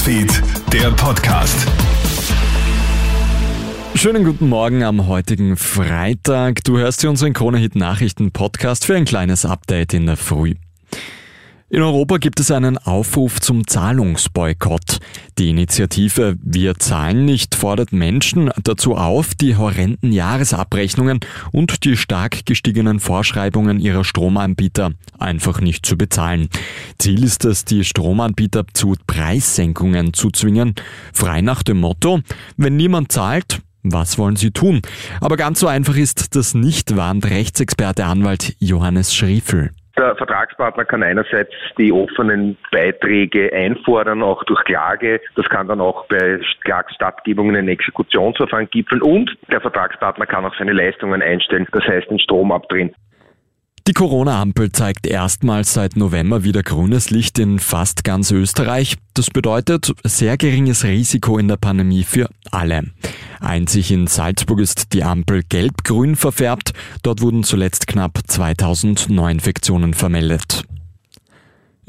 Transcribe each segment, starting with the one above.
Newsfeed, der Podcast. Schönen guten Morgen am heutigen Freitag. Du hörst hier unseren Kronehit Nachrichten Podcast für ein kleines Update in der Früh. In Europa gibt es einen Aufruf zum Zahlungsboykott. Die Initiative Wir zahlen nicht fordert Menschen dazu auf, die horrenden Jahresabrechnungen und die stark gestiegenen Vorschreibungen ihrer Stromanbieter einfach nicht zu bezahlen. Ziel ist es, die Stromanbieter zu Preissenkungen zu zwingen, frei nach dem Motto, wenn niemand zahlt, was wollen Sie tun? Aber ganz so einfach ist das nicht, warnt Rechtsexperte Anwalt Johannes Schriefel. Der Vertragspartner kann einerseits die offenen Beiträge einfordern, auch durch Klage. Das kann dann auch bei Klagstattgebungen in Exekutionsverfahren gipfeln. Und der Vertragspartner kann auch seine Leistungen einstellen, das heißt den Strom abdrehen. Die Corona-Ampel zeigt erstmals seit November wieder grünes Licht in fast ganz Österreich. Das bedeutet sehr geringes Risiko in der Pandemie für alle. Einzig in Salzburg ist die Ampel gelb-grün verfärbt. Dort wurden zuletzt knapp 2000 Neuinfektionen vermeldet.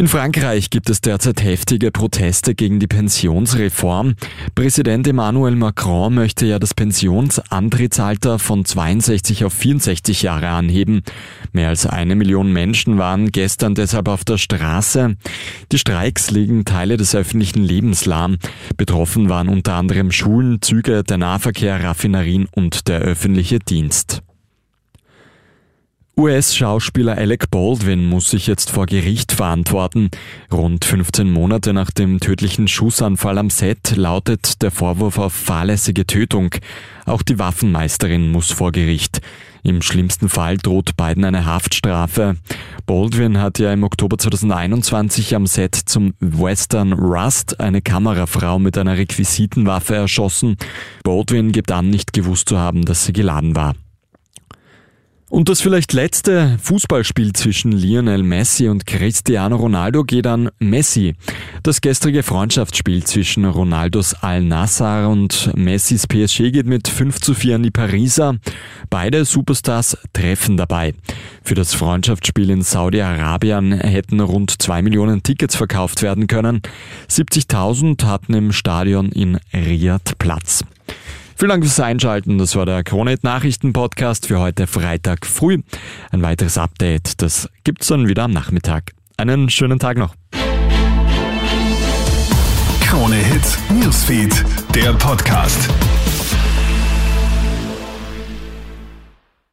In Frankreich gibt es derzeit heftige Proteste gegen die Pensionsreform. Präsident Emmanuel Macron möchte ja das Pensionsantrittsalter von 62 auf 64 Jahre anheben. Mehr als eine Million Menschen waren gestern deshalb auf der Straße. Die Streiks legen Teile des öffentlichen Lebens lahm. Betroffen waren unter anderem Schulen, Züge, der Nahverkehr, Raffinerien und der öffentliche Dienst. US-Schauspieler Alec Baldwin muss sich jetzt vor Gericht verantworten. Rund 15 Monate nach dem tödlichen Schussanfall am Set lautet der Vorwurf auf fahrlässige Tötung. Auch die Waffenmeisterin muss vor Gericht. Im schlimmsten Fall droht beiden eine Haftstrafe. Baldwin hat ja im Oktober 2021 am Set zum Western Rust eine Kamerafrau mit einer Requisitenwaffe erschossen. Baldwin gibt an, nicht gewusst zu haben, dass sie geladen war. Und das vielleicht letzte Fußballspiel zwischen Lionel Messi und Cristiano Ronaldo geht an Messi. Das gestrige Freundschaftsspiel zwischen Ronaldos Al-Nassr und Messis PSG geht mit 5 zu 4 an die Pariser. Beide Superstars treffen dabei. Für das Freundschaftsspiel in Saudi-Arabien hätten rund 2 Millionen Tickets verkauft werden können. 70.000 hatten im Stadion in Riyadh Platz. Vielen Dank fürs Einschalten. Das war der Kronet Nachrichten Podcast für heute Freitag früh. Ein weiteres Update, das gibt's dann wieder am Nachmittag. Einen schönen Tag noch. Krone Hits, Newsfeed, der Podcast.